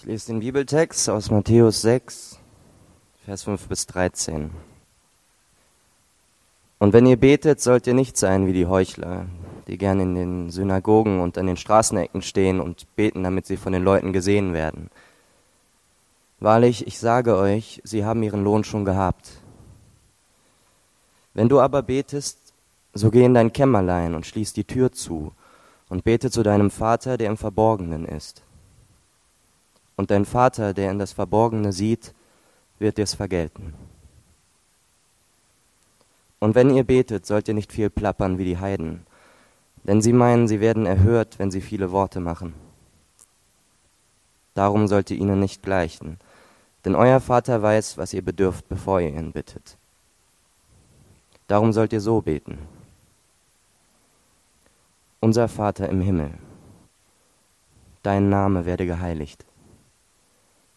Ich lese den Bibeltext aus Matthäus 6, Vers 5 bis 13. Und wenn ihr betet, sollt ihr nicht sein wie die Heuchler, die gern in den Synagogen und an den Straßenecken stehen und beten, damit sie von den Leuten gesehen werden. Wahrlich, ich sage euch, sie haben ihren Lohn schon gehabt. Wenn du aber betest, so geh in dein Kämmerlein und schließ die Tür zu und bete zu deinem Vater, der im Verborgenen ist und dein Vater, der in das Verborgene sieht, wird dir's vergelten. Und wenn ihr betet, sollt ihr nicht viel plappern wie die Heiden, denn sie meinen, sie werden erhört, wenn sie viele Worte machen. Darum sollt ihr ihnen nicht gleichen, denn euer Vater weiß, was ihr bedürft, bevor ihr ihn bittet. Darum sollt ihr so beten. Unser Vater im Himmel, dein Name werde geheiligt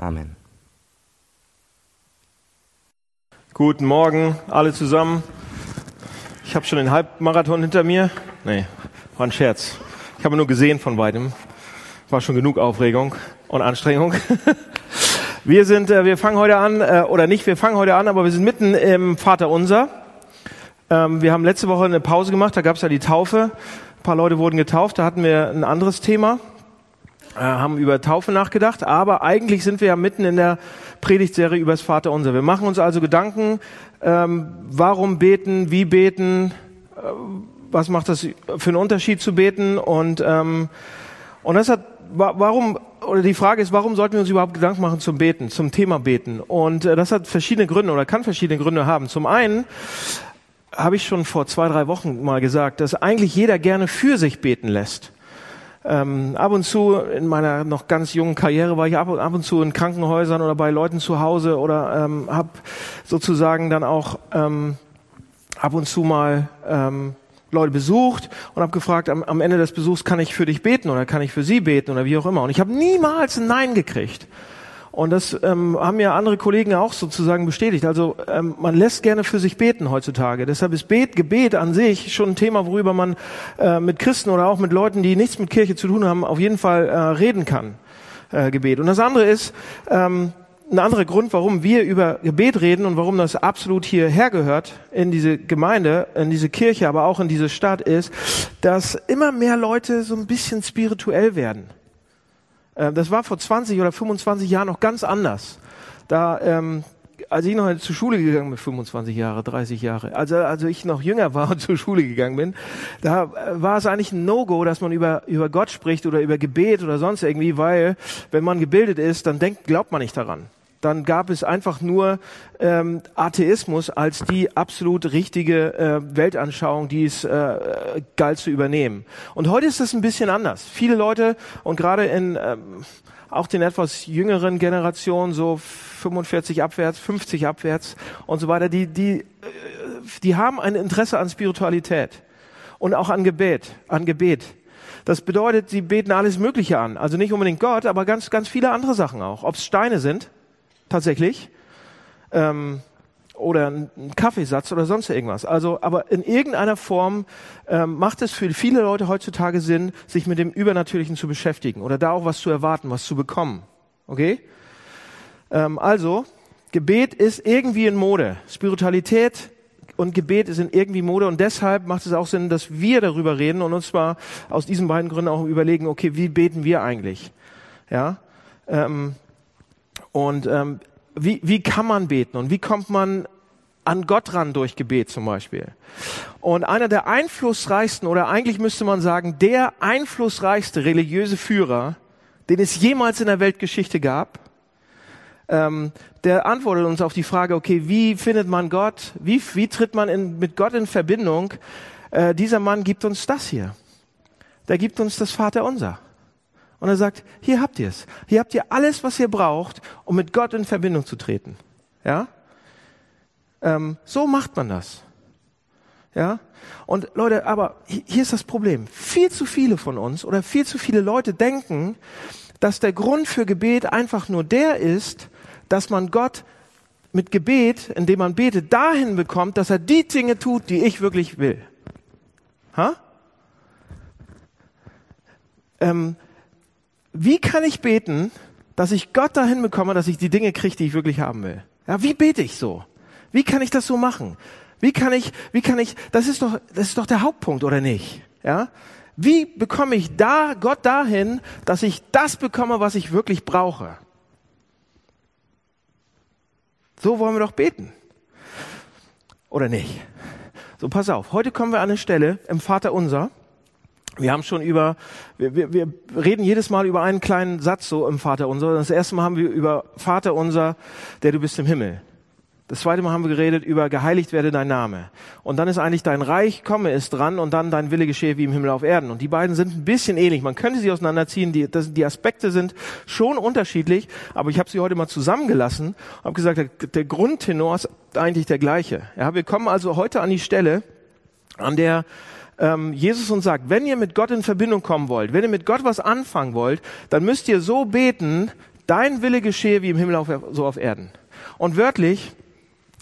Amen. Guten Morgen, alle zusammen. Ich habe schon den Halbmarathon hinter mir. Nee, war ein Scherz. Ich habe nur gesehen von weitem. War schon genug Aufregung und Anstrengung. Wir sind, äh, wir fangen heute an, äh, oder nicht, wir fangen heute an, aber wir sind mitten im Vater Unser. Ähm, wir haben letzte Woche eine Pause gemacht, da gab es ja die Taufe. Ein paar Leute wurden getauft, da hatten wir ein anderes Thema. Äh, haben über Taufe nachgedacht, aber eigentlich sind wir ja mitten in der Predigtserie über das Vaterunser. Wir machen uns also Gedanken, ähm, warum beten, wie beten, äh, was macht das für einen Unterschied zu beten und ähm, und das hat warum oder die Frage ist, warum sollten wir uns überhaupt Gedanken machen zum Beten, zum Thema Beten? Und äh, das hat verschiedene Gründe oder kann verschiedene Gründe haben. Zum einen habe ich schon vor zwei, drei Wochen mal gesagt, dass eigentlich jeder gerne für sich beten lässt. Ähm, ab und zu in meiner noch ganz jungen Karriere war ich ab und, ab und zu in Krankenhäusern oder bei Leuten zu Hause oder ähm, habe sozusagen dann auch ähm, ab und zu mal ähm, Leute besucht und habe gefragt, am, am Ende des Besuchs kann ich für dich beten oder kann ich für sie beten oder wie auch immer. Und ich habe niemals ein Nein gekriegt. Und das ähm, haben ja andere Kollegen auch sozusagen bestätigt. Also ähm, man lässt gerne für sich beten heutzutage. Deshalb ist Bet, Gebet an sich schon ein Thema, worüber man äh, mit Christen oder auch mit Leuten, die nichts mit Kirche zu tun haben, auf jeden Fall äh, reden kann. Äh, Gebet. Und das andere ist, ähm, ein anderer Grund, warum wir über Gebet reden und warum das absolut hierher gehört in diese Gemeinde, in diese Kirche, aber auch in diese Stadt ist, dass immer mehr Leute so ein bisschen spirituell werden. Äh, das war vor 20 oder 25 Jahren noch ganz anders. Da, ähm, als ich noch zur Schule gegangen bin, 25 Jahre, 30 Jahre, also also ich noch jünger war und zur Schule gegangen bin, da äh, war es eigentlich ein No-Go, dass man über über Gott spricht oder über Gebet oder sonst irgendwie, weil wenn man gebildet ist, dann denkt, glaubt man nicht daran dann gab es einfach nur ähm, Atheismus als die absolut richtige äh, Weltanschauung, die es äh, galt zu übernehmen. Und heute ist das ein bisschen anders. Viele Leute und gerade in ähm, auch den etwas jüngeren Generationen, so 45 abwärts, 50 abwärts und so weiter, die, die, äh, die haben ein Interesse an Spiritualität und auch an Gebet, an Gebet. Das bedeutet, sie beten alles Mögliche an. Also nicht unbedingt Gott, aber ganz, ganz viele andere Sachen auch. Ob es Steine sind, tatsächlich. Ähm, oder ein Kaffeesatz oder sonst irgendwas. Also, aber in irgendeiner Form ähm, macht es für viele Leute heutzutage Sinn, sich mit dem Übernatürlichen zu beschäftigen oder da auch was zu erwarten, was zu bekommen. Okay? Ähm, also, Gebet ist irgendwie in Mode. Spiritualität und Gebet sind irgendwie Mode und deshalb macht es auch Sinn, dass wir darüber reden und uns zwar aus diesen beiden Gründen auch überlegen, okay, wie beten wir eigentlich? Ja? Ähm, und ähm, wie, wie kann man beten und wie kommt man an Gott ran durch Gebet zum Beispiel? Und einer der einflussreichsten oder eigentlich müsste man sagen, der einflussreichste religiöse Führer, den es jemals in der Weltgeschichte gab, ähm, der antwortet uns auf die Frage, okay, wie findet man Gott? Wie, wie tritt man in, mit Gott in Verbindung? Äh, dieser Mann gibt uns das hier. Der gibt uns das Vaterunser. Und er sagt, hier habt ihr es. Hier habt ihr alles, was ihr braucht, um mit Gott in Verbindung zu treten. Ja? Ähm, so macht man das. Ja? Und Leute, aber hier ist das Problem. Viel zu viele von uns oder viel zu viele Leute denken, dass der Grund für Gebet einfach nur der ist, dass man Gott mit Gebet, indem man betet, dahin bekommt, dass er die Dinge tut, die ich wirklich will. Ha? Ähm, wie kann ich beten, dass ich Gott dahin bekomme, dass ich die Dinge kriege, die ich wirklich haben will? Ja, wie bete ich so? Wie kann ich das so machen? Wie kann ich, wie kann ich, das ist doch, das ist doch der Hauptpunkt, oder nicht? Ja? Wie bekomme ich da, Gott dahin, dass ich das bekomme, was ich wirklich brauche? So wollen wir doch beten. Oder nicht? So, pass auf. Heute kommen wir an eine Stelle im Vater unser. Wir haben schon über, wir, wir, wir reden jedes Mal über einen kleinen Satz so im Vater unser. Das erste Mal haben wir über Vater unser, der du bist im Himmel. Das zweite Mal haben wir geredet über geheiligt werde dein Name. Und dann ist eigentlich dein Reich komme ist dran und dann dein Wille geschehe wie im Himmel auf Erden. Und die beiden sind ein bisschen ähnlich. Man könnte sie auseinanderziehen. Die, das, die Aspekte sind schon unterschiedlich, aber ich habe sie heute mal zusammengelassen und habe gesagt, der, der Grundtenor ist eigentlich der gleiche. Ja, wir kommen also heute an die Stelle, an der ähm, Jesus uns sagt, wenn ihr mit Gott in Verbindung kommen wollt, wenn ihr mit Gott was anfangen wollt, dann müsst ihr so beten, dein Wille geschehe wie im Himmel auf, so auf Erden. Und wörtlich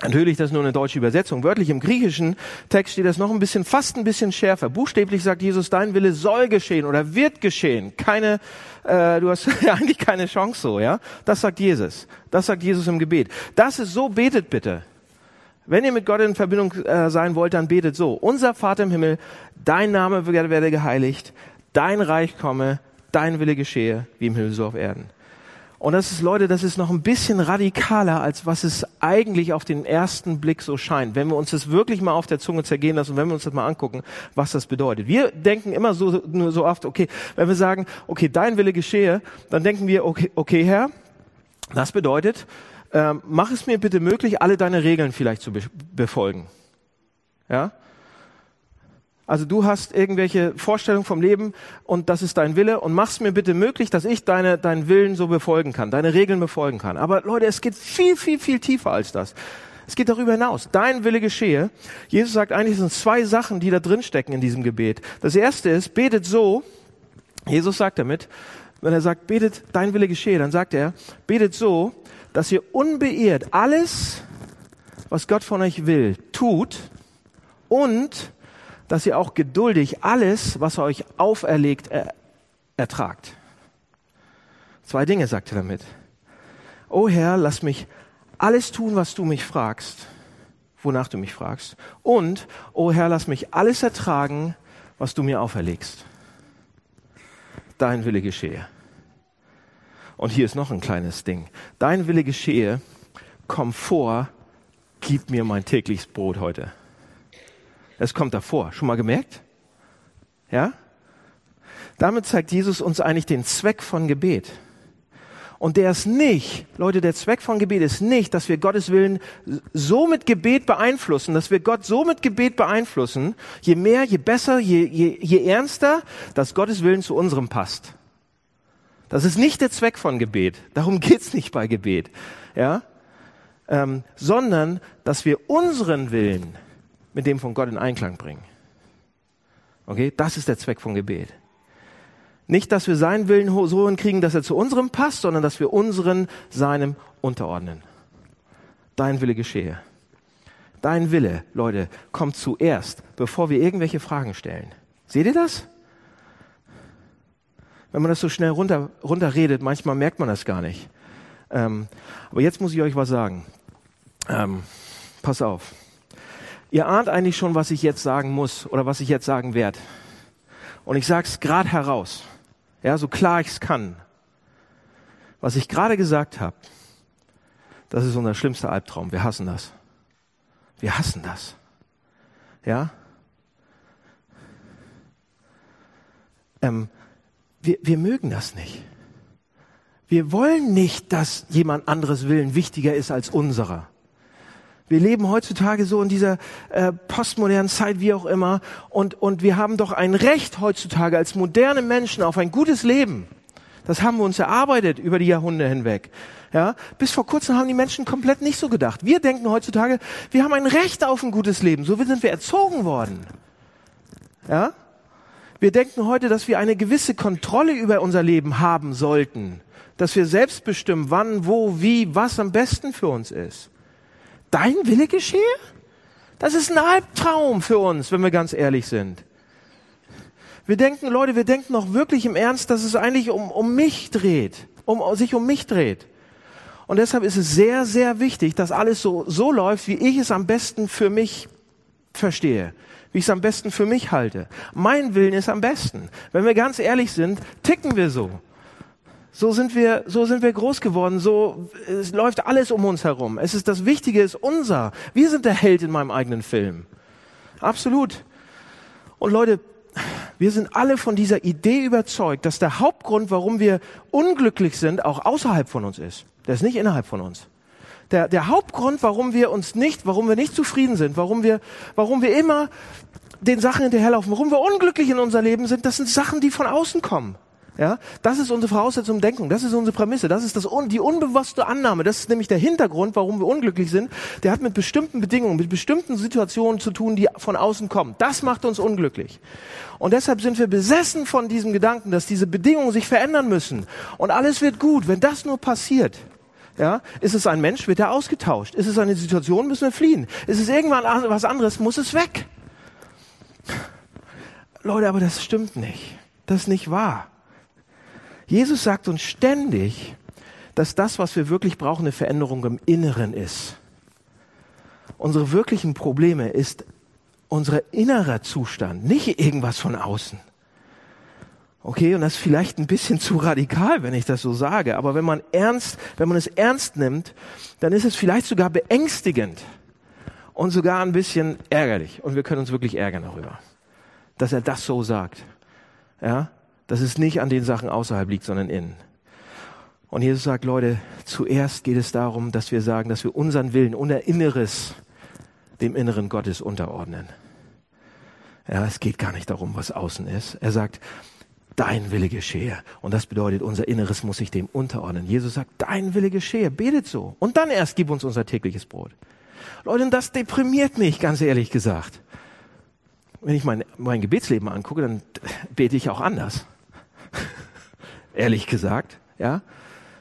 Natürlich, das ist nur eine deutsche Übersetzung. Wörtlich im griechischen Text steht das noch ein bisschen, fast ein bisschen schärfer. Buchstäblich sagt Jesus, dein Wille soll geschehen oder wird geschehen. Keine, äh, du hast eigentlich keine Chance so, ja. Das sagt Jesus. Das sagt Jesus im Gebet. Das ist so, betet bitte. Wenn ihr mit Gott in Verbindung äh, sein wollt, dann betet so. Unser Vater im Himmel, dein Name werde geheiligt, dein Reich komme, dein Wille geschehe, wie im Himmel so auf Erden. Und das ist, Leute, das ist noch ein bisschen radikaler, als was es eigentlich auf den ersten Blick so scheint. Wenn wir uns das wirklich mal auf der Zunge zergehen lassen und wenn wir uns das mal angucken, was das bedeutet. Wir denken immer so, nur so oft, okay, wenn wir sagen, okay, dein Wille geschehe, dann denken wir, okay, okay Herr, das bedeutet, ähm, mach es mir bitte möglich, alle deine Regeln vielleicht zu befolgen. Ja? Also du hast irgendwelche Vorstellungen vom Leben und das ist dein Wille und mach's mir bitte möglich, dass ich deine, deinen Willen so befolgen kann, deine Regeln befolgen kann. Aber Leute, es geht viel, viel, viel tiefer als das. Es geht darüber hinaus. Dein Wille geschehe. Jesus sagt eigentlich, es sind zwei Sachen, die da drin stecken in diesem Gebet. Das erste ist, betet so. Jesus sagt damit, wenn er sagt, betet dein Wille geschehe, dann sagt er, betet so, dass ihr unbeirrt alles, was Gott von euch will, tut und dass ihr auch geduldig alles, was er euch auferlegt, er, ertragt. Zwei Dinge sagt er damit. O Herr, lass mich alles tun, was du mich fragst, wonach du mich fragst. Und, o Herr, lass mich alles ertragen, was du mir auferlegst. Dein Wille geschehe. Und hier ist noch ein kleines Ding. Dein Wille geschehe, komm vor, gib mir mein tägliches Brot heute. Es kommt davor. Schon mal gemerkt? Ja? Damit zeigt Jesus uns eigentlich den Zweck von Gebet. Und der ist nicht, Leute, der Zweck von Gebet ist nicht, dass wir Gottes Willen so mit Gebet beeinflussen, dass wir Gott so mit Gebet beeinflussen, je mehr, je besser, je, je, je ernster, dass Gottes Willen zu unserem passt. Das ist nicht der Zweck von Gebet. Darum geht's nicht bei Gebet. Ja? Ähm, sondern, dass wir unseren Willen mit dem von Gott in Einklang bringen. Okay, das ist der Zweck von Gebet. Nicht, dass wir seinen Willen so hinkriegen, dass er zu unserem passt, sondern dass wir unseren seinem unterordnen. Dein Wille geschehe. Dein Wille, Leute, kommt zuerst, bevor wir irgendwelche Fragen stellen. Seht ihr das? Wenn man das so schnell runter, runterredet, manchmal merkt man das gar nicht. Ähm, aber jetzt muss ich euch was sagen. Ähm, pass auf. Ihr ahnt eigentlich schon, was ich jetzt sagen muss oder was ich jetzt sagen werde. Und ich sage es gerade heraus, ja, so klar ich es kann. Was ich gerade gesagt habe, das ist unser schlimmster Albtraum. Wir hassen das. Wir hassen das. Ja? Ähm, wir, wir mögen das nicht. Wir wollen nicht, dass jemand anderes Willen wichtiger ist als unserer. Wir leben heutzutage so in dieser äh, postmodernen Zeit, wie auch immer, und, und wir haben doch ein Recht heutzutage als moderne Menschen auf ein gutes Leben. Das haben wir uns erarbeitet über die Jahrhunderte hinweg. Ja, bis vor kurzem haben die Menschen komplett nicht so gedacht. Wir denken heutzutage, wir haben ein Recht auf ein gutes Leben. So sind wir erzogen worden. Ja? Wir denken heute, dass wir eine gewisse Kontrolle über unser Leben haben sollten. Dass wir selbst bestimmen, wann, wo, wie, was am besten für uns ist. Dein Wille geschehe? Das ist ein Albtraum für uns, wenn wir ganz ehrlich sind. Wir denken, Leute, wir denken noch wirklich im Ernst, dass es eigentlich um, um mich dreht, um, sich um mich dreht. Und deshalb ist es sehr, sehr wichtig, dass alles so, so läuft, wie ich es am besten für mich verstehe, wie ich es am besten für mich halte. Mein Willen ist am besten. Wenn wir ganz ehrlich sind, ticken wir so. So sind wir, so sind wir groß geworden. So, es läuft alles um uns herum. Es ist das Wichtige ist unser. Wir sind der Held in meinem eigenen Film. Absolut. Und Leute, wir sind alle von dieser Idee überzeugt, dass der Hauptgrund, warum wir unglücklich sind, auch außerhalb von uns ist. Der ist nicht innerhalb von uns. Der, der Hauptgrund, warum wir uns nicht, warum wir nicht zufrieden sind, warum wir, warum wir immer den Sachen hinterherlaufen, warum wir unglücklich in unser Leben sind, das sind Sachen, die von außen kommen. Ja, das ist unsere Voraussetzung Denkung, das ist unsere Prämisse, das ist das, die unbewusste Annahme, das ist nämlich der Hintergrund, warum wir unglücklich sind. Der hat mit bestimmten Bedingungen, mit bestimmten Situationen zu tun, die von außen kommen. Das macht uns unglücklich. Und deshalb sind wir besessen von diesem Gedanken, dass diese Bedingungen sich verändern müssen. Und alles wird gut, wenn das nur passiert. Ja, ist es ein Mensch, wird er ausgetauscht. Ist es eine Situation, müssen wir fliehen. Ist es irgendwann was anderes, muss es weg. Leute, aber das stimmt nicht. Das ist nicht wahr. Jesus sagt uns ständig, dass das, was wir wirklich brauchen, eine Veränderung im Inneren ist. Unsere wirklichen Probleme ist unser innerer Zustand, nicht irgendwas von außen. Okay, und das ist vielleicht ein bisschen zu radikal, wenn ich das so sage, aber wenn man ernst, wenn man es ernst nimmt, dann ist es vielleicht sogar beängstigend und sogar ein bisschen ärgerlich. Und wir können uns wirklich ärgern darüber, dass er das so sagt. Ja, dass es nicht an den Sachen außerhalb liegt, sondern innen. Und Jesus sagt, Leute, zuerst geht es darum, dass wir sagen, dass wir unseren Willen, unser Inneres dem Inneren Gottes unterordnen. Ja, es geht gar nicht darum, was außen ist. Er sagt, dein Wille geschehe. Und das bedeutet, unser Inneres muss sich dem unterordnen. Jesus sagt, dein Wille geschehe. Betet so. Und dann erst gib uns unser tägliches Brot. Leute, das deprimiert mich, ganz ehrlich gesagt. Wenn ich mein, mein Gebetsleben angucke, dann bete ich auch anders. Ehrlich gesagt, ja.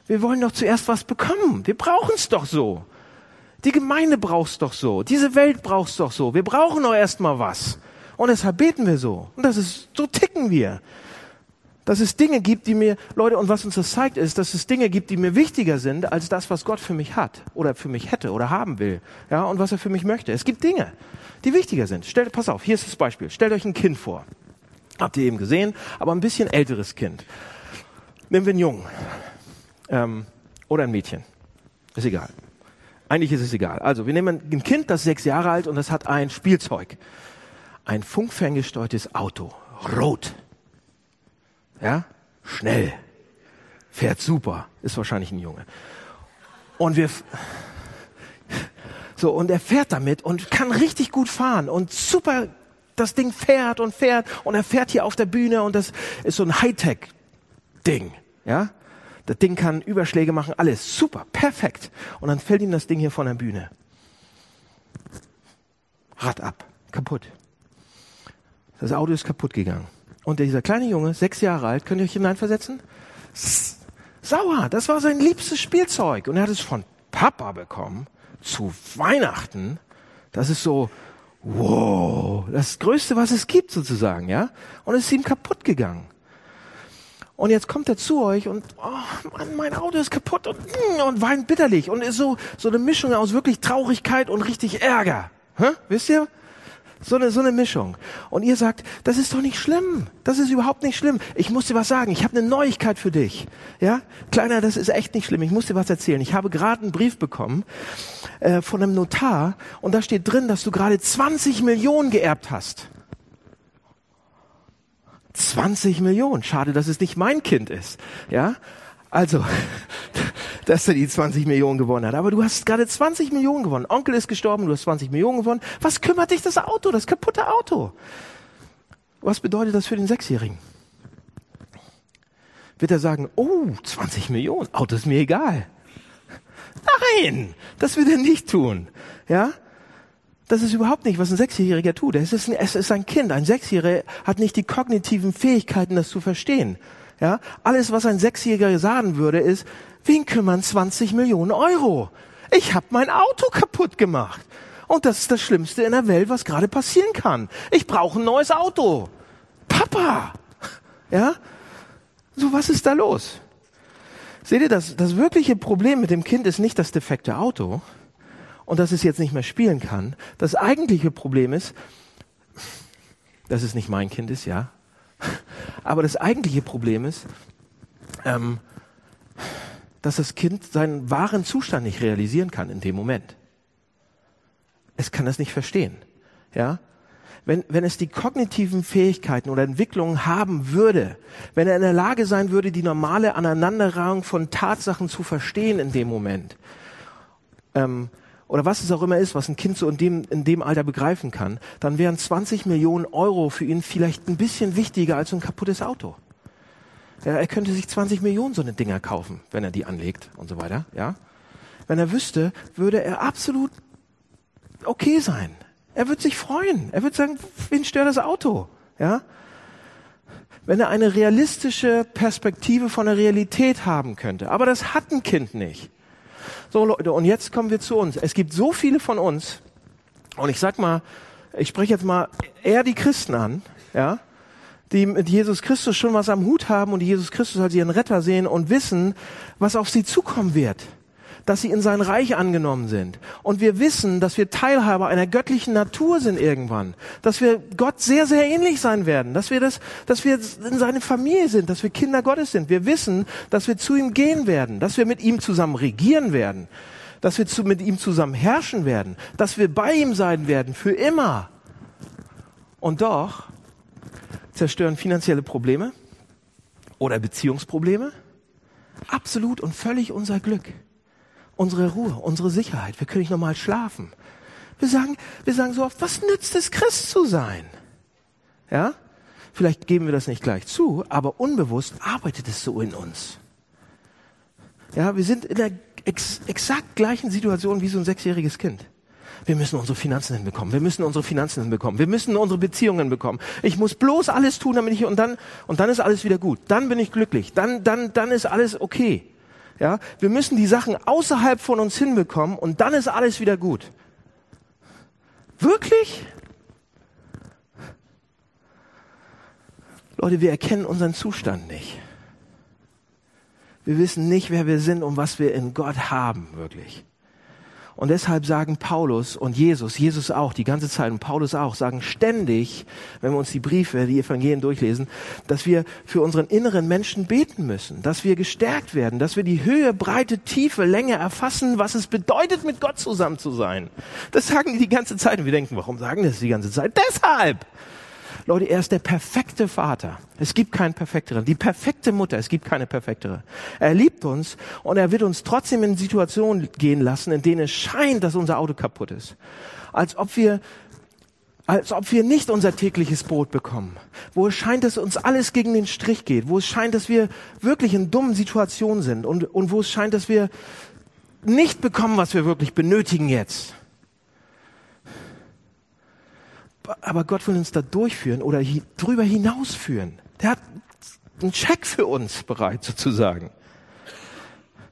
Wir wollen doch zuerst was bekommen. Wir brauchen es doch so. Die Gemeinde braucht's doch so. Diese Welt braucht's doch so. Wir brauchen doch erstmal was. Und deshalb beten wir so. Und das ist, so ticken wir. Dass es Dinge gibt, die mir, Leute, und was uns das zeigt, ist, dass es Dinge gibt, die mir wichtiger sind, als das, was Gott für mich hat, oder für mich hätte, oder haben will, ja, und was er für mich möchte. Es gibt Dinge, die wichtiger sind. Stellt, pass auf, hier ist das Beispiel. Stellt euch ein Kind vor. Habt ihr eben gesehen, aber ein bisschen älteres Kind. Nehmen wir einen Jungen ähm, oder ein Mädchen. Ist egal. Eigentlich ist es egal. Also wir nehmen ein Kind, das ist sechs Jahre alt und das hat ein Spielzeug. Ein funkferngesteuertes Auto. Rot. Ja? Schnell. Fährt super. Ist wahrscheinlich ein Junge. Und wir, so, und er fährt damit und kann richtig gut fahren und super das Ding fährt und fährt und er fährt hier auf der Bühne und das ist so ein Hightech-Ding, ja. Das Ding kann Überschläge machen, alles super, perfekt. Und dann fällt ihm das Ding hier von der Bühne. Rad ab, kaputt. Das Auto ist kaputt gegangen. Und dieser kleine Junge, sechs Jahre alt, könnt ihr euch hineinversetzen? Sauer, das war sein liebstes Spielzeug. Und er hat es von Papa bekommen zu Weihnachten. Das ist so, wow, das Größte, was es gibt sozusagen, ja? Und es ist ihm kaputt gegangen. Und jetzt kommt er zu euch und, oh Mann, mein Auto ist kaputt und, mm, und weint bitterlich und ist so, so eine Mischung aus wirklich Traurigkeit und richtig Ärger. Hä? Wisst ihr? So eine, so eine Mischung. Und ihr sagt, das ist doch nicht schlimm. Das ist überhaupt nicht schlimm. Ich muss dir was sagen. Ich habe eine Neuigkeit für dich. Ja, Kleiner, das ist echt nicht schlimm. Ich muss dir was erzählen. Ich habe gerade einen Brief bekommen äh, von einem Notar und da steht drin, dass du gerade 20 Millionen geerbt hast. 20 Millionen. Schade, dass es nicht mein Kind ist. Ja, also, dass er die 20 Millionen gewonnen hat. Aber du hast gerade 20 Millionen gewonnen. Onkel ist gestorben, du hast 20 Millionen gewonnen. Was kümmert dich das Auto, das kaputte Auto? Was bedeutet das für den Sechsjährigen? Wird er sagen, oh, 20 Millionen, Auto ist mir egal. Nein, das wird er nicht tun. Ja? Das ist überhaupt nicht, was ein Sechsjähriger tut. Es ist, ein, es ist ein Kind. Ein Sechsjähriger hat nicht die kognitiven Fähigkeiten, das zu verstehen. Ja? Alles, was ein Sechsjähriger sagen würde, ist, wen kümmern 20 Millionen Euro? Ich habe mein Auto kaputt gemacht. Und das ist das Schlimmste in der Welt, was gerade passieren kann. Ich brauche ein neues Auto. Papa! Ja? So, was ist da los? Seht ihr, das, das wirkliche Problem mit dem Kind ist nicht das defekte Auto und dass es jetzt nicht mehr spielen kann. Das eigentliche Problem ist, dass es nicht mein Kind ist, ja. Aber das eigentliche Problem ist, ähm, dass das Kind seinen wahren Zustand nicht realisieren kann in dem Moment. Es kann das nicht verstehen, ja wenn, wenn es die kognitiven Fähigkeiten oder Entwicklungen haben würde, wenn er in der Lage sein würde, die normale Aneinanderreihung von Tatsachen zu verstehen in dem Moment, ähm, oder was es auch immer ist, was ein Kind so in dem, in dem Alter begreifen kann, dann wären 20 Millionen Euro für ihn vielleicht ein bisschen wichtiger als so ein kaputtes Auto. Ja, er könnte sich 20 Millionen so eine Dinger kaufen, wenn er die anlegt und so weiter, ja. Wenn er wüsste, würde er absolut okay sein. Er wird sich freuen. Er wird sagen, wen stört das Auto? Ja? Wenn er eine realistische Perspektive von der Realität haben könnte. Aber das hat ein Kind nicht. So Leute, und jetzt kommen wir zu uns. Es gibt so viele von uns, und ich sag mal, ich spreche jetzt mal eher die Christen an, ja, die mit Jesus Christus schon was am Hut haben und die Jesus Christus als ihren Retter sehen und wissen, was auf sie zukommen wird dass sie in sein Reich angenommen sind. Und wir wissen, dass wir Teilhaber einer göttlichen Natur sind irgendwann. Dass wir Gott sehr, sehr ähnlich sein werden. Dass wir das, dass wir in seine Familie sind, dass wir Kinder Gottes sind. Wir wissen, dass wir zu ihm gehen werden, dass wir mit ihm zusammen regieren werden, dass wir zu, mit ihm zusammen herrschen werden, dass wir bei ihm sein werden für immer. Und doch zerstören finanzielle Probleme oder Beziehungsprobleme absolut und völlig unser Glück unsere Ruhe, unsere Sicherheit. Wir können nicht normal schlafen. Wir sagen, wir sagen so oft, was nützt es, Christ zu sein? Ja? Vielleicht geben wir das nicht gleich zu, aber unbewusst arbeitet es so in uns. Ja, wir sind in der ex exakt gleichen Situation wie so ein sechsjähriges Kind. Wir müssen unsere Finanzen hinbekommen. Wir müssen unsere Finanzen hinbekommen. Wir müssen unsere Beziehungen bekommen. Ich muss bloß alles tun, damit ich und dann und dann ist alles wieder gut. Dann bin ich glücklich. Dann dann dann ist alles okay. Ja, wir müssen die Sachen außerhalb von uns hinbekommen und dann ist alles wieder gut. Wirklich? Leute, wir erkennen unseren Zustand nicht. Wir wissen nicht, wer wir sind und was wir in Gott haben, wirklich. Und deshalb sagen Paulus und Jesus, Jesus auch, die ganze Zeit und Paulus auch, sagen ständig, wenn wir uns die Briefe, die Evangelien durchlesen, dass wir für unseren inneren Menschen beten müssen, dass wir gestärkt werden, dass wir die Höhe, Breite, Tiefe, Länge erfassen, was es bedeutet, mit Gott zusammen zu sein. Das sagen die die ganze Zeit und wir denken, warum sagen das die ganze Zeit? Deshalb! Leute, er ist der perfekte Vater. Es gibt keinen perfekteren. Die perfekte Mutter, es gibt keine perfektere. Er liebt uns und er wird uns trotzdem in Situationen gehen lassen, in denen es scheint, dass unser Auto kaputt ist. Als ob wir als ob wir nicht unser tägliches Brot bekommen, wo es scheint, dass uns alles gegen den Strich geht, wo es scheint, dass wir wirklich in dummen Situationen sind und, und wo es scheint, dass wir nicht bekommen, was wir wirklich benötigen jetzt aber Gott will uns da durchführen oder hi drüber hinausführen. Der hat einen Check für uns bereit, sozusagen.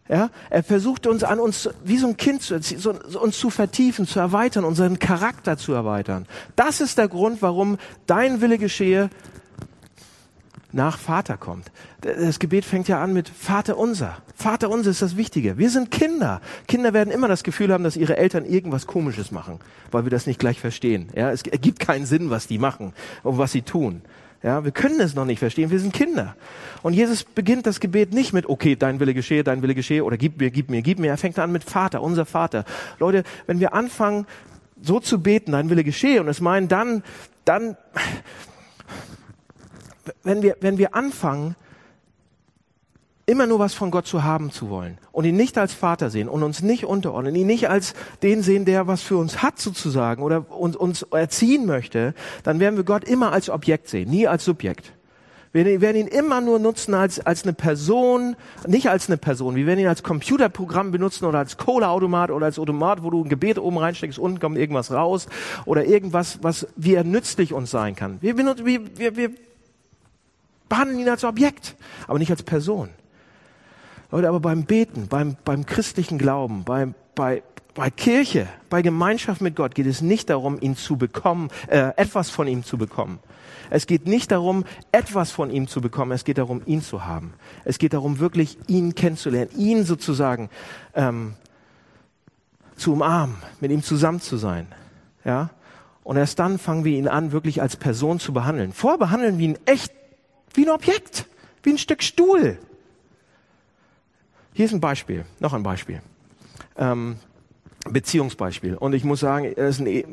Ja, er versucht uns an uns, wie so ein Kind, zu, so, uns zu vertiefen, zu erweitern, unseren Charakter zu erweitern. Das ist der Grund, warum dein Wille geschehe nach Vater kommt. Das Gebet fängt ja an mit Vater unser. Vater unser ist das Wichtige. Wir sind Kinder. Kinder werden immer das Gefühl haben, dass ihre Eltern irgendwas Komisches machen, weil wir das nicht gleich verstehen. Ja, es ergibt keinen Sinn, was die machen und was sie tun. Ja, wir können es noch nicht verstehen. Wir sind Kinder. Und Jesus beginnt das Gebet nicht mit, okay, dein Wille geschehe, dein Wille geschehe, oder gib mir, gib mir, gib mir. Er fängt an mit Vater, unser Vater. Leute, wenn wir anfangen, so zu beten, dein Wille geschehe, und es meinen, dann, dann, wenn wir, wenn wir anfangen, immer nur was von Gott zu haben zu wollen und ihn nicht als Vater sehen und uns nicht unterordnen, ihn nicht als den sehen, der was für uns hat sozusagen oder uns, uns erziehen möchte, dann werden wir Gott immer als Objekt sehen, nie als Subjekt. Wir werden ihn immer nur nutzen als, als eine Person, nicht als eine Person. Wir werden ihn als Computerprogramm benutzen oder als Cola-Automat oder als Automat, wo du ein Gebet oben reinsteckst, unten kommt irgendwas raus oder irgendwas, was wie er nützlich uns sein kann. Wir, benutzen, wir, wir, wir behandeln ihn als Objekt, aber nicht als Person. Leute, aber beim Beten, beim, beim christlichen Glauben, beim, bei, bei Kirche, bei Gemeinschaft mit Gott geht es nicht darum, ihn zu bekommen, äh, etwas von ihm zu bekommen. Es geht nicht darum, etwas von ihm zu bekommen. Es geht darum, ihn zu haben. Es geht darum, wirklich ihn kennenzulernen, ihn sozusagen ähm, zu umarmen, mit ihm zusammen zu sein. Ja. Und erst dann fangen wir ihn an, wirklich als Person zu behandeln. Vorher behandeln wir ihn echt wie ein Objekt, wie ein Stück Stuhl. Hier ist ein Beispiel, noch ein Beispiel. Ähm, Beziehungsbeispiel. Und ich muss sagen, es ist ein e-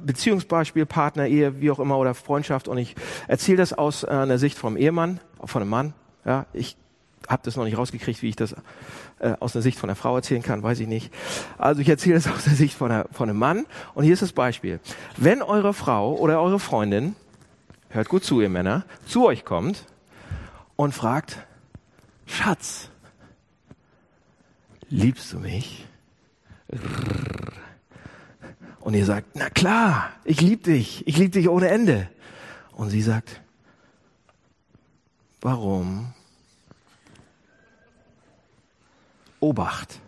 Beziehungsbeispiel, Partner, Ehe, wie auch immer, oder Freundschaft. Und ich erzähle das aus äh, einer Sicht vom Ehemann, von einem Mann. Ja, ich habe das noch nicht rausgekriegt, wie ich das äh, aus der Sicht von einer Frau erzählen kann, weiß ich nicht. Also ich erzähle das aus der Sicht von, einer, von einem Mann. Und hier ist das Beispiel. Wenn eure Frau oder eure Freundin, hört gut zu, ihr Männer, zu euch kommt und fragt, Schatz, liebst du mich? Und ihr sagt, na klar, ich liebe dich, ich liebe dich ohne Ende. Und sie sagt, warum? Obacht.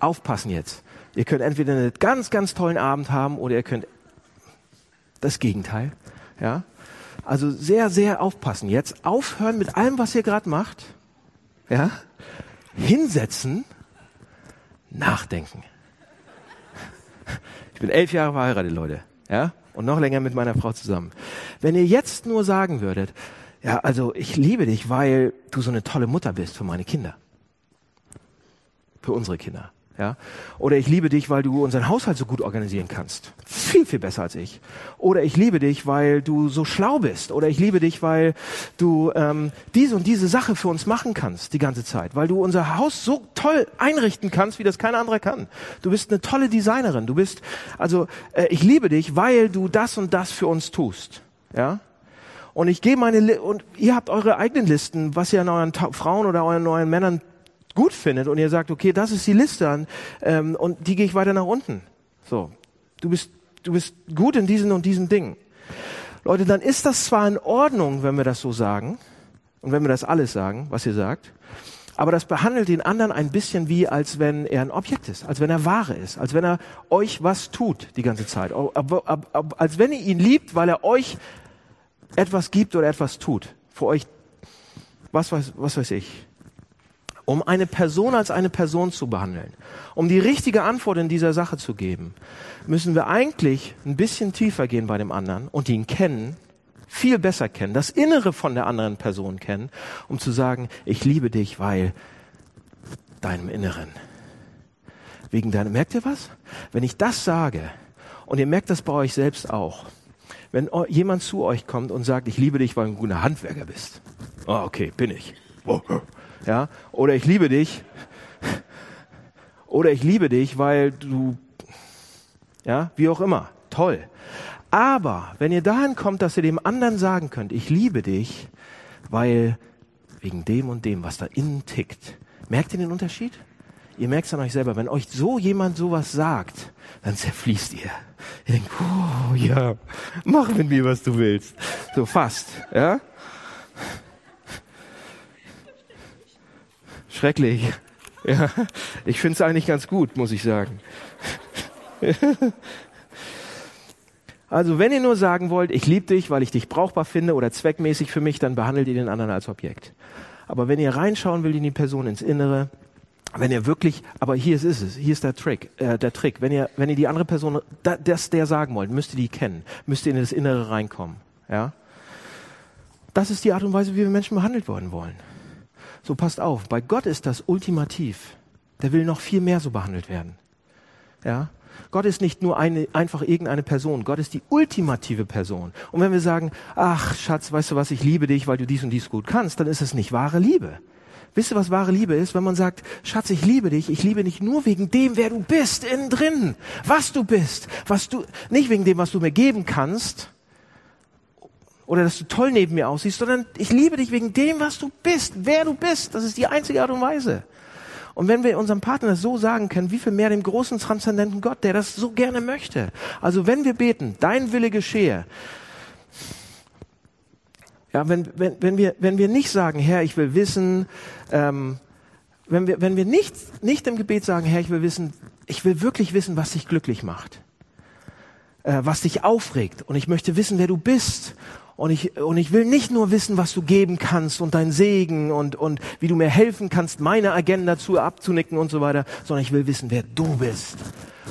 Aufpassen jetzt. Ihr könnt entweder einen ganz, ganz tollen Abend haben oder ihr könnt das Gegenteil. Ja? Also sehr, sehr aufpassen. Jetzt aufhören mit allem, was ihr gerade macht. Ja? Hinsetzen nachdenken. Ich bin elf Jahre verheiratet, Leute, ja, und noch länger mit meiner Frau zusammen. Wenn ihr jetzt nur sagen würdet, ja, also ich liebe dich, weil du so eine tolle Mutter bist für meine Kinder, für unsere Kinder. Ja? Oder ich liebe dich, weil du unseren Haushalt so gut organisieren kannst. Viel, viel besser als ich. Oder ich liebe dich, weil du so schlau bist. Oder ich liebe dich, weil du ähm, diese und diese Sache für uns machen kannst die ganze Zeit. Weil du unser Haus so toll einrichten kannst, wie das kein anderer kann. Du bist eine tolle Designerin. Du bist, also äh, ich liebe dich, weil du das und das für uns tust. Ja? Und ich gehe meine, Li und ihr habt eure eigenen Listen, was ihr an euren Ta Frauen oder euren neuen Männern gut findet und ihr sagt, okay, das ist die Liste an ähm, und die gehe ich weiter nach unten. So, du bist du bist gut in diesen und diesen Dingen. Leute, dann ist das zwar in Ordnung, wenn wir das so sagen und wenn wir das alles sagen, was ihr sagt, aber das behandelt den anderen ein bisschen wie, als wenn er ein Objekt ist, als wenn er Ware ist, als wenn er euch was tut die ganze Zeit, als wenn ihr ihn liebt, weil er euch etwas gibt oder etwas tut, für euch, was weiß, was weiß ich, um eine Person als eine Person zu behandeln, um die richtige Antwort in dieser Sache zu geben, müssen wir eigentlich ein bisschen tiefer gehen bei dem anderen und ihn kennen, viel besser kennen, das Innere von der anderen Person kennen, um zu sagen, ich liebe dich, weil deinem Inneren. Wegen deinem, merkt ihr was? Wenn ich das sage, und ihr merkt das bei euch selbst auch, wenn jemand zu euch kommt und sagt, ich liebe dich, weil du ein guter Handwerker bist. Oh, okay, bin ich. Oh, ja, oder ich liebe dich, oder ich liebe dich, weil du, ja, wie auch immer, toll. Aber wenn ihr dahin kommt, dass ihr dem anderen sagen könnt, ich liebe dich, weil wegen dem und dem, was da innen tickt, merkt ihr den Unterschied? Ihr merkt es an euch selber, wenn euch so jemand sowas sagt, dann zerfließt ihr. Ihr denkt, oh ja, mach mit mir, was du willst. So fast, ja? Schrecklich. Ja, ich finde es eigentlich ganz gut, muss ich sagen. Also wenn ihr nur sagen wollt, ich liebe dich, weil ich dich brauchbar finde oder zweckmäßig für mich, dann behandelt ihr den anderen als Objekt. Aber wenn ihr reinschauen will in die Person ins Innere, wenn ihr wirklich, aber hier ist es, hier ist der Trick, äh, der Trick. Wenn ihr, wenn ihr die andere Person, das der sagen wollt, müsst ihr die kennen, müsst ihr in das Innere reinkommen. Ja, das ist die Art und Weise, wie wir Menschen behandelt worden wollen. So passt auf, bei Gott ist das ultimativ. Der will noch viel mehr so behandelt werden. Ja? Gott ist nicht nur eine, einfach irgendeine Person. Gott ist die ultimative Person. Und wenn wir sagen, ach Schatz, weißt du was, ich liebe dich, weil du dies und dies gut kannst, dann ist es nicht wahre Liebe. Wisst ihr, was wahre Liebe ist? Wenn man sagt, Schatz, ich liebe dich, ich liebe dich nur wegen dem, wer du bist, innen drin, was du bist, was du, nicht wegen dem, was du mir geben kannst, oder dass du toll neben mir aussiehst, sondern ich liebe dich wegen dem, was du bist, wer du bist. Das ist die einzige Art und Weise. Und wenn wir unserem Partner das so sagen können, wie viel mehr dem großen transzendenten Gott, der das so gerne möchte. Also wenn wir beten, dein Wille geschehe. Ja, wenn, wenn, wenn, wir, wenn wir nicht sagen, Herr, ich will wissen, ähm, wenn wir, wenn wir nicht, nicht im Gebet sagen, Herr, ich will wissen, ich will wirklich wissen, was dich glücklich macht, äh, was dich aufregt und ich möchte wissen, wer du bist und ich, und ich will nicht nur wissen, was du geben kannst und dein Segen und, und wie du mir helfen kannst, meine Agenda zu abzunicken und so weiter, sondern ich will wissen, wer du bist.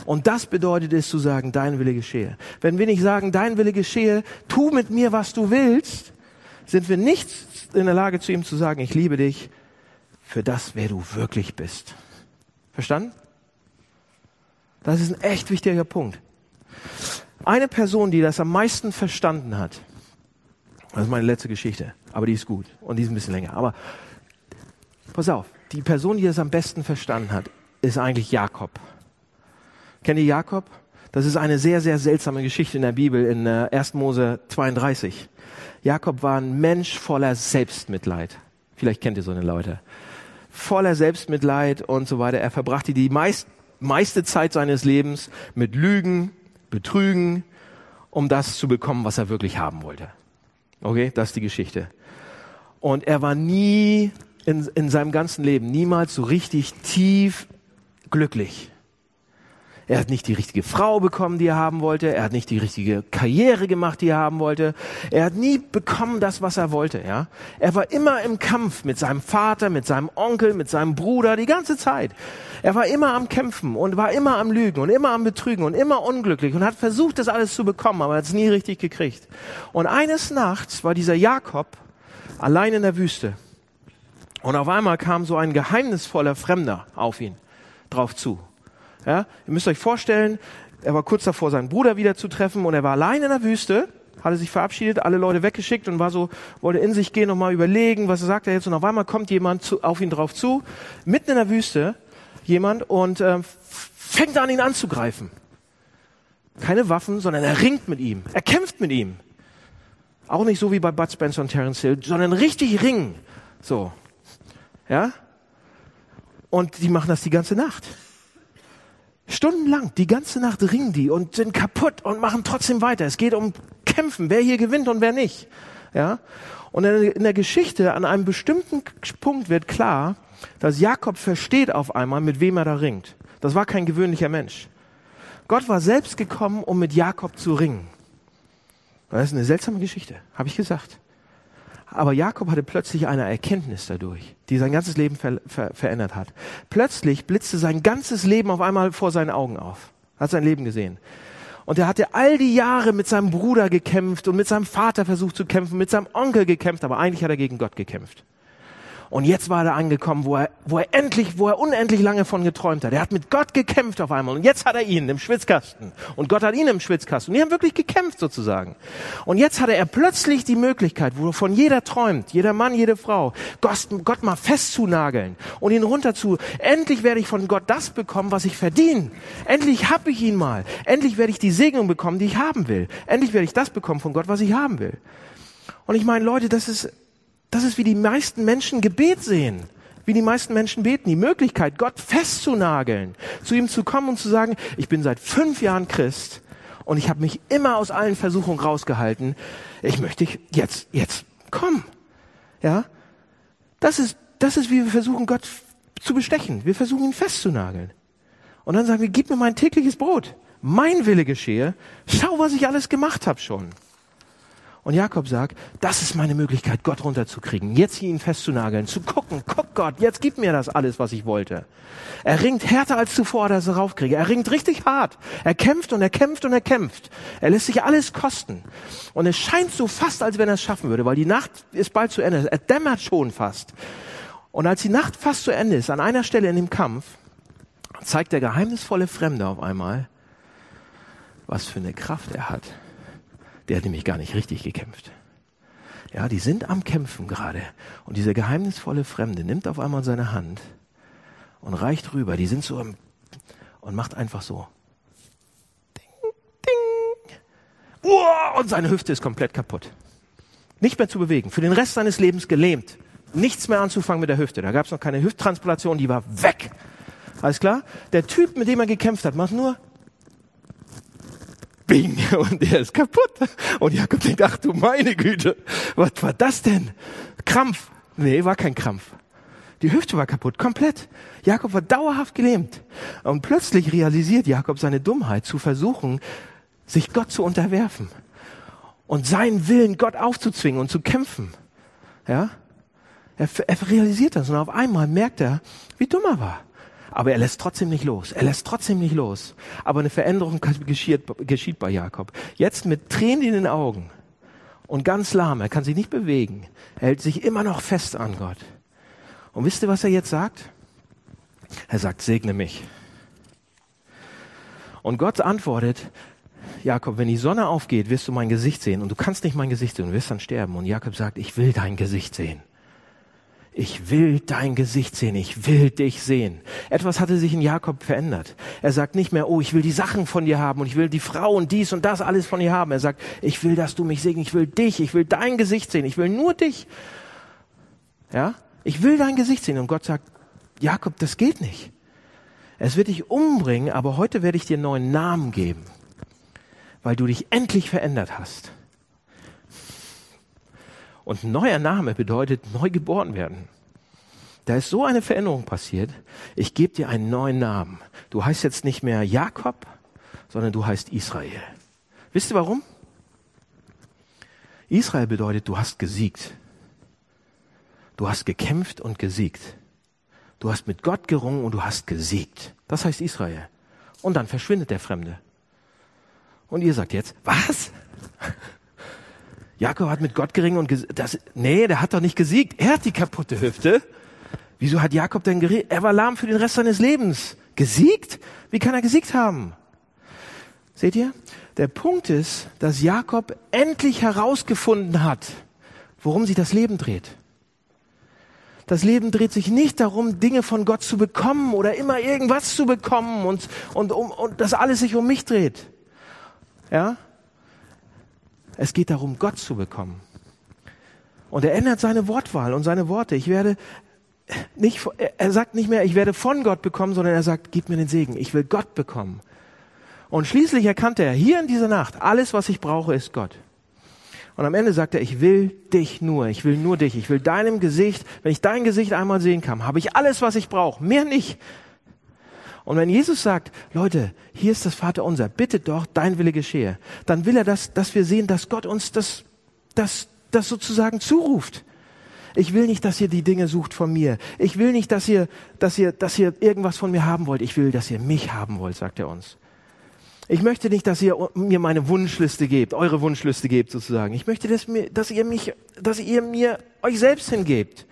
Und das bedeutet es zu sagen, dein Wille geschehe. Wenn wir nicht sagen, dein Wille geschehe, tu mit mir, was du willst, sind wir nicht in der Lage zu ihm zu sagen, ich liebe dich für das, wer du wirklich bist. Verstanden? Das ist ein echt wichtiger Punkt. Eine Person, die das am meisten verstanden hat, das ist meine letzte Geschichte, aber die ist gut und die ist ein bisschen länger. Aber pass auf, die Person, die das am besten verstanden hat, ist eigentlich Jakob. Kennt ihr Jakob? Das ist eine sehr, sehr seltsame Geschichte in der Bibel in äh, 1. Mose 32. Jakob war ein Mensch voller Selbstmitleid. Vielleicht kennt ihr so eine Leute. Voller Selbstmitleid und so weiter. Er verbrachte die meist, meiste Zeit seines Lebens mit Lügen, Betrügen, um das zu bekommen, was er wirklich haben wollte. Okay, das ist die Geschichte. Und er war nie in, in seinem ganzen Leben niemals so richtig tief glücklich. Er hat nicht die richtige Frau bekommen, die er haben wollte. Er hat nicht die richtige Karriere gemacht, die er haben wollte. Er hat nie bekommen das, was er wollte, ja. Er war immer im Kampf mit seinem Vater, mit seinem Onkel, mit seinem Bruder, die ganze Zeit. Er war immer am Kämpfen und war immer am Lügen und immer am Betrügen und immer unglücklich und hat versucht, das alles zu bekommen, aber hat es nie richtig gekriegt. Und eines Nachts war dieser Jakob allein in der Wüste. Und auf einmal kam so ein geheimnisvoller Fremder auf ihn drauf zu. Ja, ihr müsst euch vorstellen, er war kurz davor, seinen Bruder wieder zu treffen und er war allein in der Wüste, hatte sich verabschiedet, alle Leute weggeschickt und war so, wollte in sich gehen und mal überlegen, was sagt er jetzt. Und auf einmal kommt jemand zu, auf ihn drauf zu, mitten in der Wüste, jemand und äh, fängt an, ihn anzugreifen. Keine Waffen, sondern er ringt mit ihm. Er kämpft mit ihm. Auch nicht so wie bei Bud Spencer und Terence Hill, sondern richtig ringen. So. Ja? Und die machen das die ganze Nacht. Stundenlang, die ganze Nacht ringen die und sind kaputt und machen trotzdem weiter. Es geht um Kämpfen, wer hier gewinnt und wer nicht. Ja? Und in der Geschichte, an einem bestimmten Punkt wird klar, dass Jakob versteht auf einmal, mit wem er da ringt. Das war kein gewöhnlicher Mensch. Gott war selbst gekommen, um mit Jakob zu ringen. Das ist eine seltsame Geschichte, habe ich gesagt. Aber Jakob hatte plötzlich eine Erkenntnis dadurch, die sein ganzes Leben ver ver verändert hat. Plötzlich blitzte sein ganzes Leben auf einmal vor seinen Augen auf. Hat sein Leben gesehen. Und er hatte all die Jahre mit seinem Bruder gekämpft und mit seinem Vater versucht zu kämpfen, mit seinem Onkel gekämpft, aber eigentlich hat er gegen Gott gekämpft. Und jetzt war er angekommen, wo er, wo er endlich, wo er unendlich lange von geträumt hat. Er hat mit Gott gekämpft auf einmal. Und jetzt hat er ihn im Schwitzkasten. Und Gott hat ihn im Schwitzkasten. Und die haben wirklich gekämpft sozusagen. Und jetzt hatte er plötzlich die Möglichkeit, wovon jeder träumt, jeder Mann, jede Frau, Gott, Gott mal festzunageln und ihn runter zu. Endlich werde ich von Gott das bekommen, was ich verdiene. Endlich habe ich ihn mal. Endlich werde ich die Segnung bekommen, die ich haben will. Endlich werde ich das bekommen von Gott, was ich haben will. Und ich meine, Leute, das ist das ist, wie die meisten Menschen Gebet sehen. Wie die meisten Menschen beten. Die Möglichkeit, Gott festzunageln, zu ihm zu kommen und zu sagen, ich bin seit fünf Jahren Christ und ich habe mich immer aus allen Versuchungen rausgehalten. Ich möchte jetzt, jetzt, komm. Ja? Das ist, das ist, wie wir versuchen, Gott zu bestechen. Wir versuchen, ihn festzunageln. Und dann sagen wir, gib mir mein tägliches Brot. Mein Wille geschehe. Schau, was ich alles gemacht habe schon. Und Jakob sagt, das ist meine Möglichkeit, Gott runterzukriegen, jetzt ihn festzunageln, zu gucken, guck Gott, jetzt gib mir das alles, was ich wollte. Er ringt härter als zuvor, dass er raufkriege. Er ringt richtig hart. Er kämpft und er kämpft und er kämpft. Er lässt sich alles kosten. Und es scheint so fast, als wenn er es schaffen würde, weil die Nacht ist bald zu Ende. Er dämmert schon fast. Und als die Nacht fast zu Ende ist, an einer Stelle in dem Kampf, zeigt der geheimnisvolle Fremde auf einmal, was für eine Kraft er hat. Der hat nämlich gar nicht richtig gekämpft. Ja, die sind am Kämpfen gerade. Und dieser geheimnisvolle Fremde nimmt auf einmal seine Hand und reicht rüber. Die sind so im, und macht einfach so. Ding, ding. Uah, und seine Hüfte ist komplett kaputt. Nicht mehr zu bewegen. Für den Rest seines Lebens gelähmt. Nichts mehr anzufangen mit der Hüfte. Da gab es noch keine Hüfttransplantation, die war weg. Alles klar? Der Typ, mit dem er gekämpft hat, macht nur Bing, und der ist kaputt. Und Jakob denkt, ach du meine Güte, was war das denn? Krampf. Nee, war kein Krampf. Die Hüfte war kaputt, komplett. Jakob war dauerhaft gelähmt. Und plötzlich realisiert Jakob seine Dummheit zu versuchen, sich Gott zu unterwerfen und seinen Willen Gott aufzuzwingen und zu kämpfen. Ja? Er, er realisiert das und auf einmal merkt er, wie dumm er war. Aber er lässt trotzdem nicht los. Er lässt trotzdem nicht los. Aber eine Veränderung geschieht, geschieht bei Jakob. Jetzt mit Tränen in den Augen und ganz lahm. Er kann sich nicht bewegen. Er hält sich immer noch fest an Gott. Und wisst ihr, was er jetzt sagt? Er sagt, segne mich. Und Gott antwortet, Jakob, wenn die Sonne aufgeht, wirst du mein Gesicht sehen und du kannst nicht mein Gesicht sehen, du wirst dann sterben. Und Jakob sagt, ich will dein Gesicht sehen. Ich will dein Gesicht sehen, ich will dich sehen. Etwas hatte sich in Jakob verändert. Er sagt nicht mehr, oh, ich will die Sachen von dir haben und ich will die Frau und dies und das alles von dir haben. Er sagt, ich will, dass du mich segnest, ich will dich, ich will dein Gesicht sehen, ich will nur dich. Ja? Ich will dein Gesicht sehen. Und Gott sagt, Jakob, das geht nicht. Es wird dich umbringen, aber heute werde ich dir einen neuen Namen geben, weil du dich endlich verändert hast. Und neuer Name bedeutet neu geboren werden. Da ist so eine Veränderung passiert. Ich gebe dir einen neuen Namen. Du heißt jetzt nicht mehr Jakob, sondern du heißt Israel. Wisst ihr warum? Israel bedeutet, du hast gesiegt. Du hast gekämpft und gesiegt. Du hast mit Gott gerungen und du hast gesiegt. Das heißt Israel. Und dann verschwindet der Fremde. Und ihr sagt jetzt, was? Jakob hat mit Gott geringen und das, nee, der hat doch nicht gesiegt. Er hat die kaputte Hüfte. Wieso hat Jakob denn geriet? Er war lahm für den Rest seines Lebens. Gesiegt? Wie kann er gesiegt haben? Seht ihr? Der Punkt ist, dass Jakob endlich herausgefunden hat, worum sich das Leben dreht. Das Leben dreht sich nicht darum, Dinge von Gott zu bekommen oder immer irgendwas zu bekommen und, und, um, und dass alles sich um mich dreht. Ja? Es geht darum, Gott zu bekommen. Und er ändert seine Wortwahl und seine Worte. Ich werde nicht, er sagt nicht mehr, ich werde von Gott bekommen, sondern er sagt, gib mir den Segen. Ich will Gott bekommen. Und schließlich erkannte er hier in dieser Nacht, alles, was ich brauche, ist Gott. Und am Ende sagt er, ich will dich nur, ich will nur dich, ich will deinem Gesicht, wenn ich dein Gesicht einmal sehen kann, habe ich alles, was ich brauche, mehr nicht. Und wenn Jesus sagt, Leute, hier ist das Vater unser, bitte doch, dein Wille geschehe, dann will er, das, dass wir sehen, dass Gott uns das, das, das sozusagen zuruft. Ich will nicht, dass ihr die Dinge sucht von mir. Ich will nicht, dass ihr, dass ihr, dass ihr irgendwas von mir haben wollt. Ich will, dass ihr mich haben wollt, sagt er uns. Ich möchte nicht, dass ihr mir meine Wunschliste gebt, eure Wunschliste gebt sozusagen. Ich möchte, dass, mir, dass ihr mich, dass ihr mir euch selbst hingebt.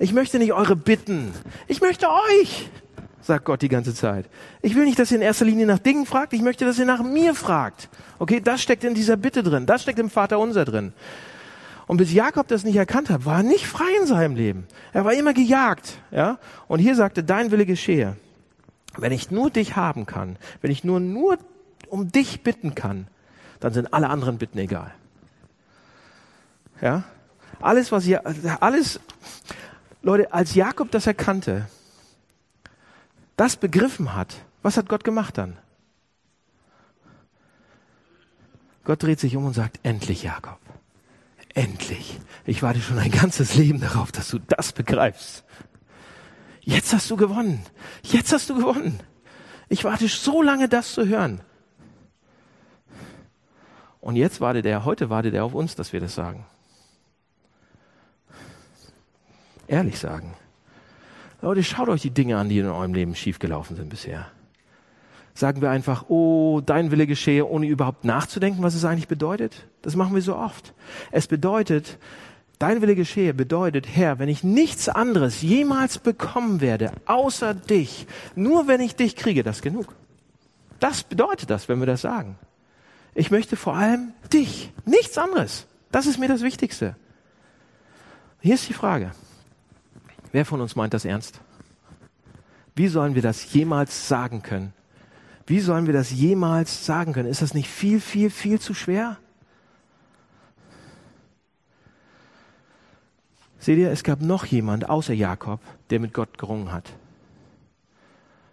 Ich möchte nicht eure Bitten. Ich möchte euch sagt Gott die ganze Zeit. Ich will nicht, dass ihr in erster Linie nach Dingen fragt, ich möchte, dass ihr nach mir fragt. Okay, das steckt in dieser Bitte drin, das steckt im Vater unser drin. Und bis Jakob das nicht erkannt hat, war er nicht frei in seinem Leben. Er war immer gejagt, ja. Und hier sagte, dein Wille geschehe. Wenn ich nur dich haben kann, wenn ich nur, nur um dich bitten kann, dann sind alle anderen Bitten egal. Ja. Alles, was ihr, alles, Leute, als Jakob das erkannte, das begriffen hat, was hat Gott gemacht dann? Gott dreht sich um und sagt, endlich Jakob, endlich. Ich warte schon ein ganzes Leben darauf, dass du das begreifst. Jetzt hast du gewonnen. Jetzt hast du gewonnen. Ich warte so lange, das zu hören. Und jetzt wartet er, heute wartet er auf uns, dass wir das sagen. Ehrlich sagen. Leute, schaut euch die Dinge an, die in eurem Leben schiefgelaufen sind bisher. Sagen wir einfach, oh, dein Wille geschehe, ohne überhaupt nachzudenken, was es eigentlich bedeutet? Das machen wir so oft. Es bedeutet, dein Wille geschehe bedeutet, Herr, wenn ich nichts anderes jemals bekommen werde, außer dich, nur wenn ich dich kriege, das ist genug. Das bedeutet das, wenn wir das sagen. Ich möchte vor allem dich, nichts anderes. Das ist mir das Wichtigste. Hier ist die Frage. Wer von uns meint das ernst? Wie sollen wir das jemals sagen können? Wie sollen wir das jemals sagen können? Ist das nicht viel, viel, viel zu schwer? Seht ihr, es gab noch jemand außer Jakob, der mit Gott gerungen hat.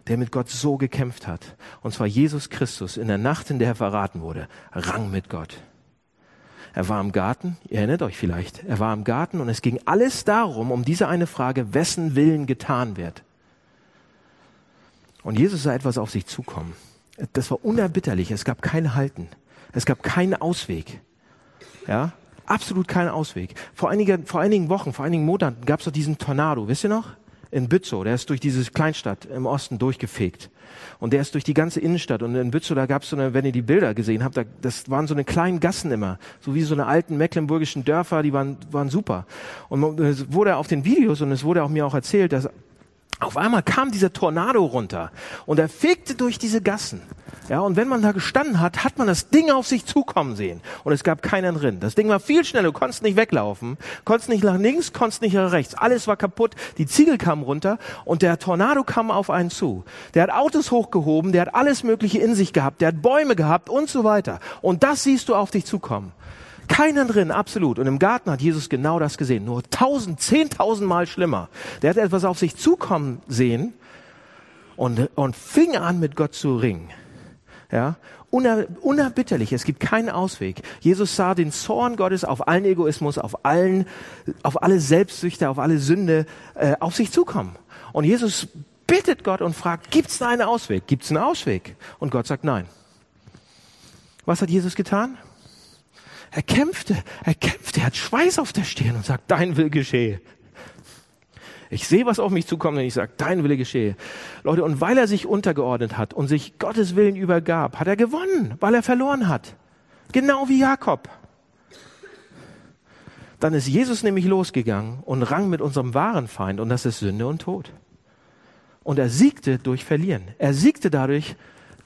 Der mit Gott so gekämpft hat. Und zwar Jesus Christus in der Nacht, in der er verraten wurde, rang mit Gott. Er war im Garten, ihr erinnert euch vielleicht, er war im Garten und es ging alles darum, um diese eine Frage, wessen Willen getan wird. Und Jesus sah etwas auf sich zukommen. Das war unerbitterlich, es gab kein Halten, es gab keinen Ausweg. Ja, absolut keinen Ausweg. Vor, einigen, vor einigen Wochen, vor einigen Monaten gab es doch diesen Tornado, wisst ihr noch? In Bützow, der ist durch diese Kleinstadt im Osten durchgefegt. Und der ist durch die ganze Innenstadt. Und in Bützow, da gab es so eine, wenn ihr die Bilder gesehen habt, da, das waren so eine kleinen Gassen immer. So wie so eine alten mecklenburgischen Dörfer, die waren, waren super. Und es wurde auf den Videos und es wurde auch mir auch erzählt, dass auf einmal kam dieser Tornado runter und er fegte durch diese Gassen. Ja, und wenn man da gestanden hat, hat man das Ding auf sich zukommen sehen. Und es gab keinen drin. Das Ding war viel schneller, du konntest nicht weglaufen, konntest nicht nach links, konntest nicht nach rechts. Alles war kaputt, die Ziegel kamen runter und der Tornado kam auf einen zu. Der hat Autos hochgehoben, der hat alles Mögliche in sich gehabt, der hat Bäume gehabt und so weiter. Und das siehst du auf dich zukommen. Keinen drin, absolut. Und im Garten hat Jesus genau das gesehen. Nur tausend, zehntausend Mal schlimmer. Der hat etwas auf sich zukommen sehen und, und fing an, mit Gott zu ringen. Ja, Uner, unerbitterlich. Es gibt keinen Ausweg. Jesus sah den Zorn Gottes auf allen Egoismus, auf allen, auf alle Selbstsüchte, auf alle Sünde äh, auf sich zukommen. Und Jesus bittet Gott und fragt: Gibt's da einen Ausweg? Gibt's einen Ausweg? Und Gott sagt Nein. Was hat Jesus getan? Er kämpfte, er kämpfte, er hat Schweiß auf der Stirn und sagt, dein Will geschehe. Ich sehe, was auf mich zukommt, und ich sage, dein Wille geschehe. Leute, und weil er sich untergeordnet hat und sich Gottes Willen übergab, hat er gewonnen, weil er verloren hat. Genau wie Jakob. Dann ist Jesus nämlich losgegangen und rang mit unserem wahren Feind, und das ist Sünde und Tod. Und er siegte durch Verlieren. Er siegte dadurch,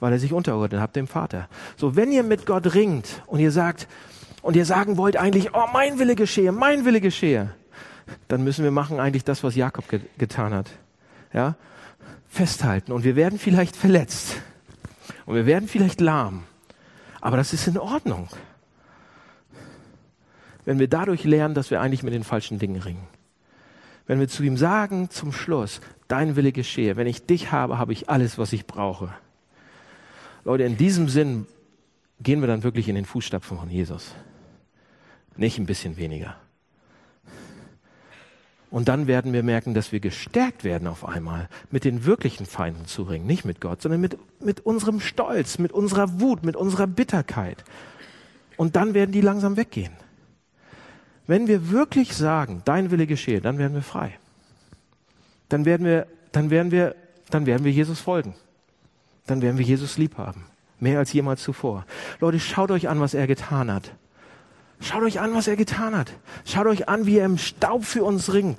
weil er sich untergeordnet hat dem Vater. So, wenn ihr mit Gott ringt und ihr sagt, und ihr sagen wollt eigentlich, oh, mein Wille geschehe, mein Wille geschehe, dann müssen wir machen eigentlich das, was Jakob ge getan hat. Ja? Festhalten. Und wir werden vielleicht verletzt. Und wir werden vielleicht lahm. Aber das ist in Ordnung. Wenn wir dadurch lernen, dass wir eigentlich mit den falschen Dingen ringen. Wenn wir zu ihm sagen zum Schluss, dein Wille geschehe, wenn ich dich habe, habe ich alles, was ich brauche. Leute, in diesem Sinn gehen wir dann wirklich in den Fußstapfen von Jesus nicht ein bisschen weniger. Und dann werden wir merken, dass wir gestärkt werden auf einmal, mit den wirklichen Feinden zu ringen. Nicht mit Gott, sondern mit, mit unserem Stolz, mit unserer Wut, mit unserer Bitterkeit. Und dann werden die langsam weggehen. Wenn wir wirklich sagen, dein Wille geschehe, dann werden wir frei. Dann werden wir, dann werden wir, dann werden wir Jesus folgen. Dann werden wir Jesus lieb haben. Mehr als jemals zuvor. Leute, schaut euch an, was er getan hat. Schaut euch an, was er getan hat. Schaut euch an, wie er im Staub für uns ringt.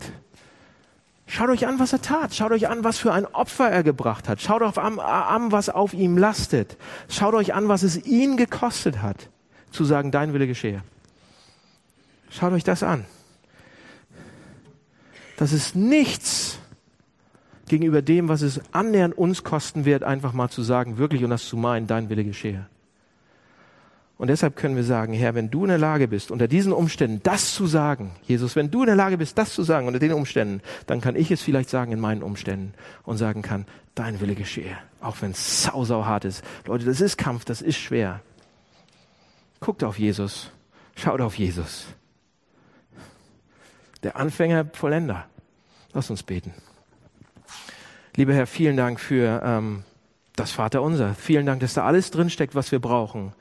Schaut euch an, was er tat. Schaut euch an, was für ein Opfer er gebracht hat. Schaut euch an, an, was auf ihm lastet. Schaut euch an, was es ihn gekostet hat, zu sagen, dein Wille geschehe. Schaut euch das an. Das ist nichts gegenüber dem, was es annähernd uns kosten wird, einfach mal zu sagen, wirklich und das zu meinen, dein Wille geschehe. Und deshalb können wir sagen, Herr, wenn du in der Lage bist, unter diesen Umständen das zu sagen, Jesus, wenn du in der Lage bist, das zu sagen unter den Umständen, dann kann ich es vielleicht sagen in meinen Umständen und sagen kann, dein Wille geschehe, auch wenn es sau, sau hart ist. Leute, das ist Kampf, das ist schwer. Guckt auf Jesus, schaut auf Jesus. Der Anfänger, Vollender. Lass uns beten. Lieber Herr, vielen Dank für ähm, das Vaterunser. Vielen Dank, dass da alles drinsteckt, was wir brauchen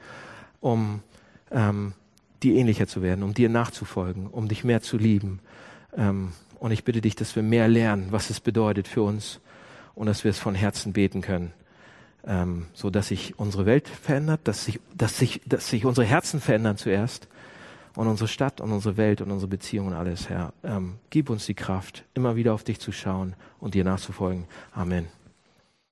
um ähm, dir ähnlicher zu werden, um dir nachzufolgen, um dich mehr zu lieben. Ähm, und ich bitte dich, dass wir mehr lernen, was es bedeutet für uns und dass wir es von Herzen beten können, ähm, so dass sich unsere Welt verändert, dass sich, dass sich, dass sich unsere Herzen verändern zuerst und unsere Stadt und unsere Welt und unsere Beziehungen und alles, Herr. Ähm, gib uns die Kraft, immer wieder auf dich zu schauen und dir nachzufolgen. Amen.